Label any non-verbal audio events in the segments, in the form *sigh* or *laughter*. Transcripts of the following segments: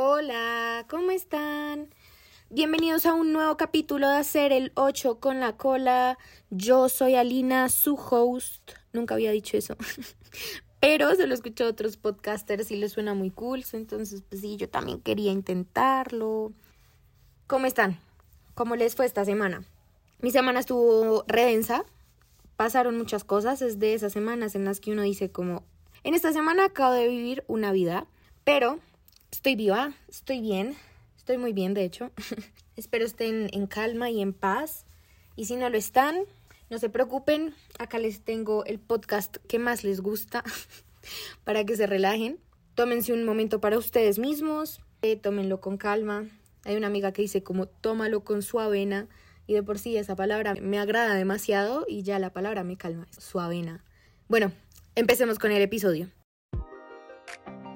Hola, ¿cómo están? Bienvenidos a un nuevo capítulo de Hacer el 8 con la cola. Yo soy Alina, su host. Nunca había dicho eso. *laughs* Pero se lo escuché a otros podcasters y les suena muy cool. Entonces, pues sí, yo también quería intentarlo. ¿Cómo están? ¿Cómo les fue esta semana? Mi semana estuvo redensa. Pasaron muchas cosas. Es de esas semanas en las que uno dice como, en esta semana acabo de vivir una vida, pero estoy viva, estoy bien, estoy muy bien de hecho. *laughs* Espero estén en calma y en paz. Y si no lo están, no se preocupen, acá les tengo el podcast que más les gusta *laughs* para que se relajen. Tómense un momento para ustedes mismos, eh, tómenlo con calma. Hay una amiga que dice como tómalo con su avena y de por sí esa palabra me agrada demasiado y ya la palabra me calma, su avena. Bueno, empecemos con el episodio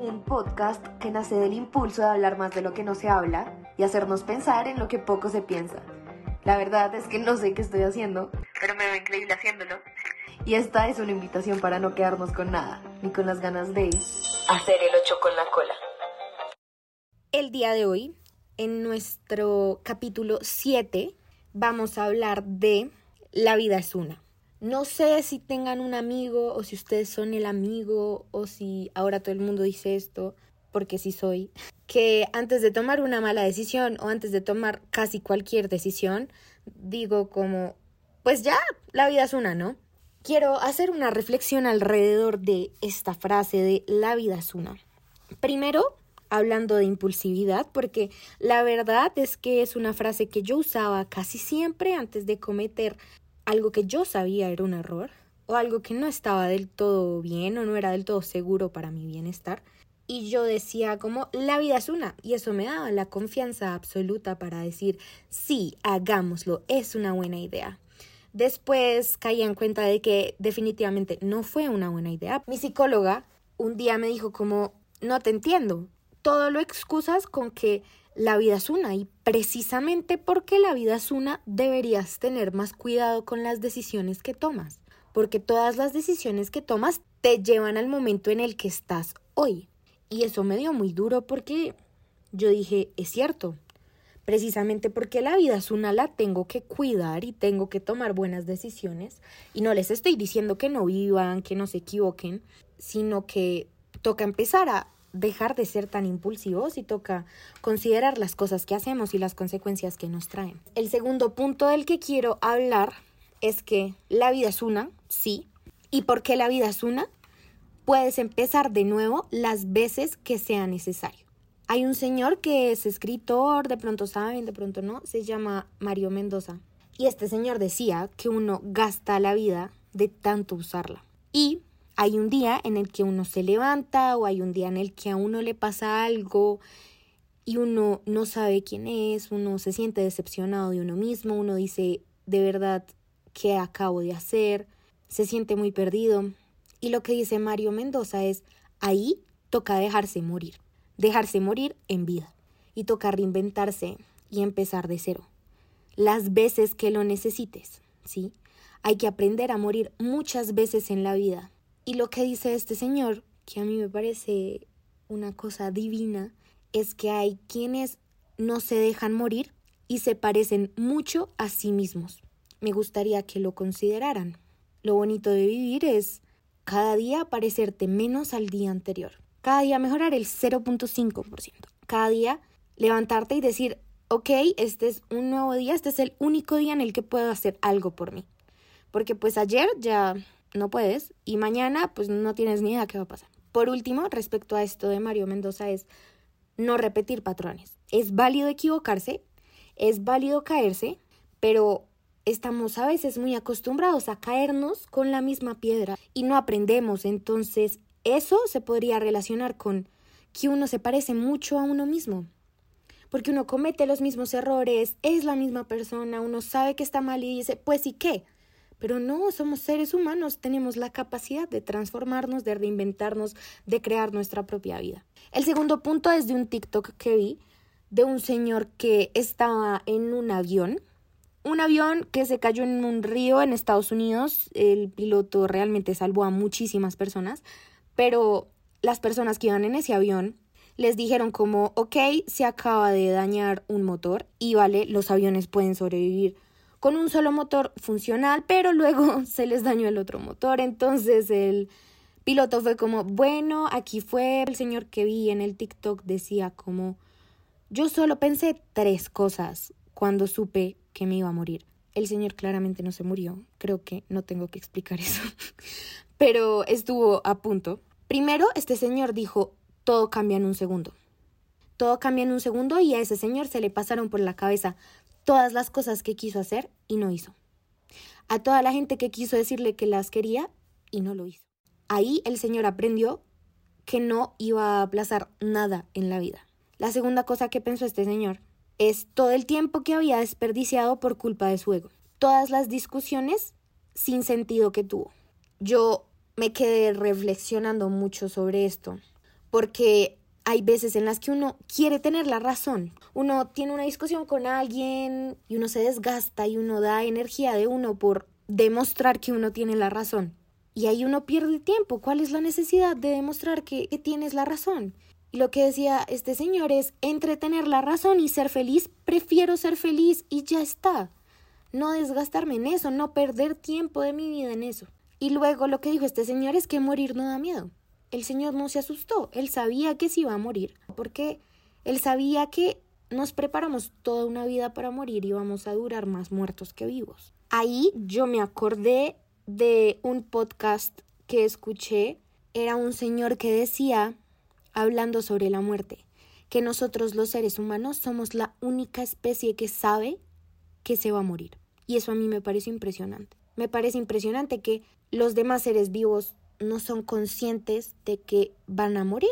un podcast que nace del impulso de hablar más de lo que no se habla y hacernos pensar en lo que poco se piensa. La verdad es que no sé qué estoy haciendo, pero me veo increíble haciéndolo. Y esta es una invitación para no quedarnos con nada, ni con las ganas de hacer el ocho con la cola. El día de hoy, en nuestro capítulo 7, vamos a hablar de La vida es una. No sé si tengan un amigo o si ustedes son el amigo o si ahora todo el mundo dice esto, porque sí soy, que antes de tomar una mala decisión o antes de tomar casi cualquier decisión, digo como, pues ya, la vida es una, ¿no? Quiero hacer una reflexión alrededor de esta frase de la vida es una. Primero, hablando de impulsividad, porque la verdad es que es una frase que yo usaba casi siempre antes de cometer algo que yo sabía era un error o algo que no estaba del todo bien o no era del todo seguro para mi bienestar. Y yo decía como la vida es una y eso me daba la confianza absoluta para decir sí, hagámoslo, es una buena idea. Después caí en cuenta de que definitivamente no fue una buena idea. Mi psicóloga un día me dijo como no te entiendo, todo lo excusas con que la vida es una. Y precisamente porque la vida es una deberías tener más cuidado con las decisiones que tomas, porque todas las decisiones que tomas te llevan al momento en el que estás hoy. Y eso me dio muy duro porque yo dije, es cierto, precisamente porque la vida es una la tengo que cuidar y tengo que tomar buenas decisiones. Y no les estoy diciendo que no vivan, que no se equivoquen, sino que toca empezar a dejar de ser tan impulsivos y toca considerar las cosas que hacemos y las consecuencias que nos traen. El segundo punto del que quiero hablar es que la vida es una, sí. ¿Y por qué la vida es una? Puedes empezar de nuevo las veces que sea necesario. Hay un señor que es escritor, de pronto saben, de pronto no, se llama Mario Mendoza. Y este señor decía que uno gasta la vida de tanto usarla. Y hay un día en el que uno se levanta o hay un día en el que a uno le pasa algo y uno no sabe quién es, uno se siente decepcionado de uno mismo, uno dice de verdad qué acabo de hacer, se siente muy perdido. Y lo que dice Mario Mendoza es, ahí toca dejarse morir, dejarse morir en vida y toca reinventarse y empezar de cero. Las veces que lo necesites, ¿sí? Hay que aprender a morir muchas veces en la vida y lo que dice este señor, que a mí me parece una cosa divina, es que hay quienes no se dejan morir y se parecen mucho a sí mismos. Me gustaría que lo consideraran. Lo bonito de vivir es cada día parecerte menos al día anterior. Cada día mejorar el 0.5%. Cada día levantarte y decir, ok, este es un nuevo día, este es el único día en el que puedo hacer algo por mí. Porque pues ayer ya no puedes y mañana pues no tienes ni idea qué va a pasar. Por último, respecto a esto de Mario Mendoza es no repetir patrones. Es válido equivocarse, es válido caerse, pero estamos a veces muy acostumbrados a caernos con la misma piedra y no aprendemos. Entonces, eso se podría relacionar con que uno se parece mucho a uno mismo. Porque uno comete los mismos errores, es la misma persona, uno sabe que está mal y dice, pues ¿y qué? Pero no, somos seres humanos, tenemos la capacidad de transformarnos, de reinventarnos, de crear nuestra propia vida. El segundo punto es de un TikTok que vi de un señor que estaba en un avión, un avión que se cayó en un río en Estados Unidos. El piloto realmente salvó a muchísimas personas, pero las personas que iban en ese avión les dijeron como, ok, se acaba de dañar un motor y vale, los aviones pueden sobrevivir con un solo motor funcional, pero luego *laughs* se les dañó el otro motor, entonces el piloto fue como, bueno, aquí fue el señor que vi en el TikTok decía como, yo solo pensé tres cosas cuando supe que me iba a morir. El señor claramente no se murió, creo que no tengo que explicar *laughs* eso, pero estuvo a punto. Primero, este señor dijo, todo cambia en un segundo. Todo cambia en un segundo y a ese señor se le pasaron por la cabeza todas las cosas que quiso hacer y no hizo. A toda la gente que quiso decirle que las quería y no lo hizo. Ahí el señor aprendió que no iba a aplazar nada en la vida. La segunda cosa que pensó este señor es todo el tiempo que había desperdiciado por culpa de su ego. Todas las discusiones sin sentido que tuvo. Yo me quedé reflexionando mucho sobre esto, porque hay veces en las que uno quiere tener la razón. Uno tiene una discusión con alguien y uno se desgasta y uno da energía de uno por demostrar que uno tiene la razón. Y ahí uno pierde tiempo. ¿Cuál es la necesidad de demostrar que, tienes la razón? Y lo que decía este señor es, entre tener la razón y ser feliz, prefiero ser feliz y ya está. No desgastarme en eso, no perder tiempo de mi vida en eso. Y luego lo que dijo este señor es que morir no da miedo. El señor no se asustó, él sabía que se iba a morir, porque él sabía que nos preparamos toda una vida para morir y vamos a durar más muertos que vivos. Ahí yo me acordé de un podcast que escuché, era un señor que decía hablando sobre la muerte, que nosotros los seres humanos somos la única especie que sabe que se va a morir. Y eso a mí me parece impresionante. Me parece impresionante que los demás seres vivos no son conscientes de que van a morir.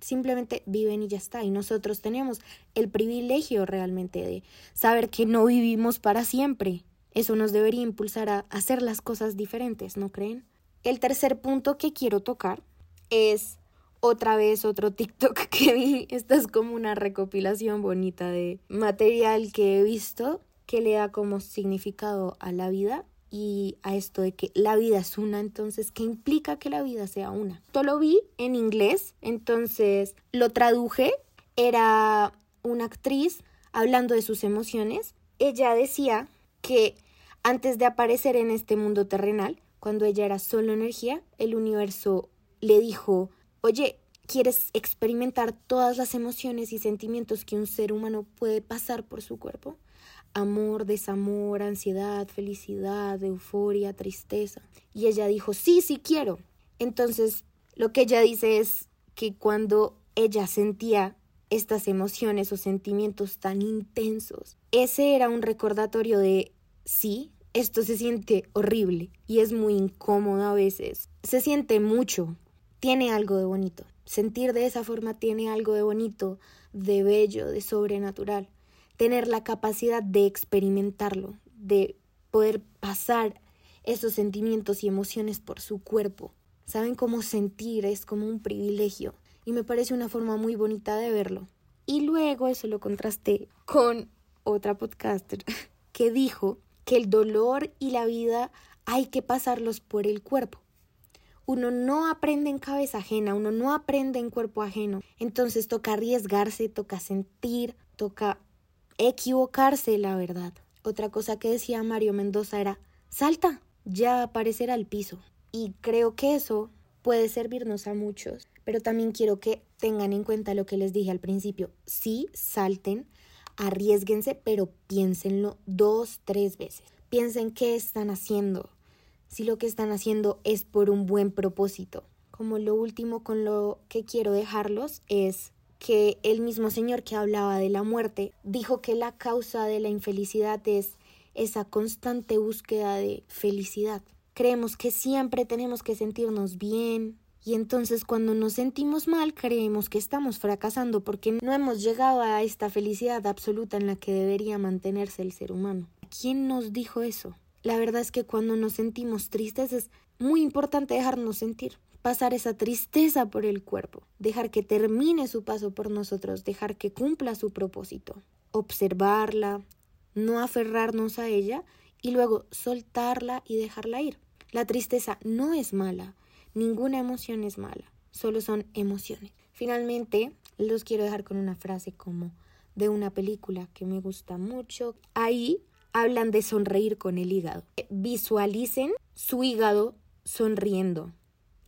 Simplemente viven y ya está. Y nosotros tenemos el privilegio realmente de saber que no vivimos para siempre. Eso nos debería impulsar a hacer las cosas diferentes, ¿no creen? El tercer punto que quiero tocar es otra vez otro TikTok *laughs* que vi. Esta es como una recopilación bonita de material que he visto que le da como significado a la vida y a esto de que la vida es una, entonces, ¿qué implica que la vida sea una? Todo lo vi en inglés, entonces lo traduje, era una actriz hablando de sus emociones. Ella decía que antes de aparecer en este mundo terrenal, cuando ella era solo energía, el universo le dijo, Oye, ¿quieres experimentar todas las emociones y sentimientos que un ser humano puede pasar por su cuerpo? Amor, desamor, ansiedad, felicidad, euforia, tristeza. Y ella dijo, sí, sí quiero. Entonces, lo que ella dice es que cuando ella sentía estas emociones o sentimientos tan intensos, ese era un recordatorio de, sí, esto se siente horrible y es muy incómodo a veces. Se siente mucho, tiene algo de bonito. Sentir de esa forma tiene algo de bonito, de bello, de sobrenatural. Tener la capacidad de experimentarlo, de poder pasar esos sentimientos y emociones por su cuerpo. Saben cómo sentir es como un privilegio y me parece una forma muy bonita de verlo. Y luego eso lo contrasté con otra podcaster *laughs* que dijo que el dolor y la vida hay que pasarlos por el cuerpo uno no aprende en cabeza ajena, uno no aprende en cuerpo ajeno. Entonces toca arriesgarse, toca sentir, toca equivocarse, la verdad. Otra cosa que decía Mario Mendoza era, salta, ya aparecerá el piso. Y creo que eso puede servirnos a muchos, pero también quiero que tengan en cuenta lo que les dije al principio. Sí, salten, arriesguense, pero piénsenlo dos, tres veces. Piensen qué están haciendo, si lo que están haciendo es por un buen propósito. Como lo último con lo que quiero dejarlos es que el mismo señor que hablaba de la muerte dijo que la causa de la infelicidad es esa constante búsqueda de felicidad. Creemos que siempre tenemos que sentirnos bien y entonces cuando nos sentimos mal creemos que estamos fracasando porque no hemos llegado a esta felicidad absoluta en la que debería mantenerse el ser humano. ¿Quién nos dijo eso? La verdad es que cuando nos sentimos tristes es muy importante dejarnos sentir, pasar esa tristeza por el cuerpo, dejar que termine su paso por nosotros, dejar que cumpla su propósito, observarla, no aferrarnos a ella y luego soltarla y dejarla ir. La tristeza no es mala, ninguna emoción es mala, solo son emociones. Finalmente, los quiero dejar con una frase como de una película que me gusta mucho. Ahí hablan de sonreír con el hígado. Visualicen su hígado sonriendo.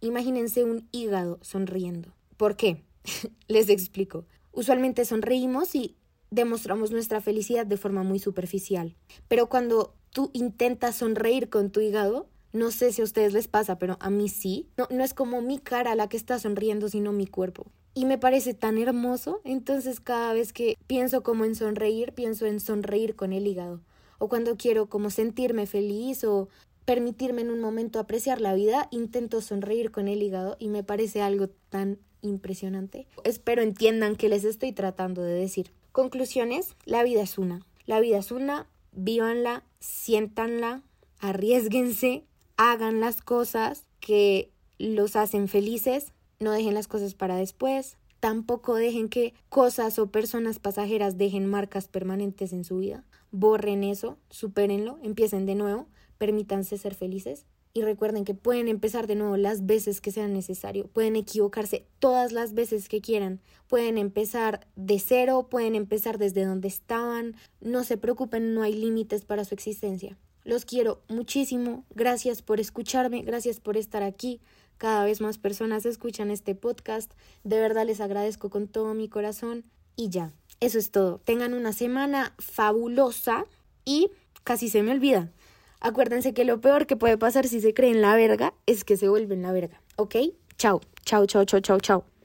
Imagínense un hígado sonriendo. ¿Por qué? *laughs* Les explico. Usualmente sonreímos y demostramos nuestra felicidad de forma muy superficial. Pero cuando tú intentas sonreír con tu hígado, no sé si a ustedes les pasa, pero a mí sí. No, no es como mi cara la que está sonriendo, sino mi cuerpo. Y me parece tan hermoso, entonces cada vez que pienso como en sonreír, pienso en sonreír con el hígado. O cuando quiero como sentirme feliz o permitirme en un momento apreciar la vida, intento sonreír con el hígado y me parece algo tan impresionante. Espero entiendan que les estoy tratando de decir. Conclusiones, la vida es una. La vida es una, vívanla, siéntanla, arriesguense, hagan las cosas que los hacen felices, no dejen las cosas para después, tampoco dejen que cosas o personas pasajeras dejen marcas permanentes en su vida. Borren eso, supérenlo, empiecen de nuevo, permítanse ser felices y recuerden que pueden empezar de nuevo las veces que sean necesario, pueden equivocarse todas las veces que quieran, pueden empezar de cero, pueden empezar desde donde estaban, no se preocupen, no hay límites para su existencia. Los quiero muchísimo. Gracias por escucharme, gracias por estar aquí. Cada vez más personas escuchan este podcast. De verdad les agradezco con todo mi corazón. Y ya, eso es todo. Tengan una semana fabulosa y casi se me olvida. Acuérdense que lo peor que puede pasar si se creen la verga es que se vuelven la verga. ¿Ok? Chao, chao, chao, chao, chao, chao.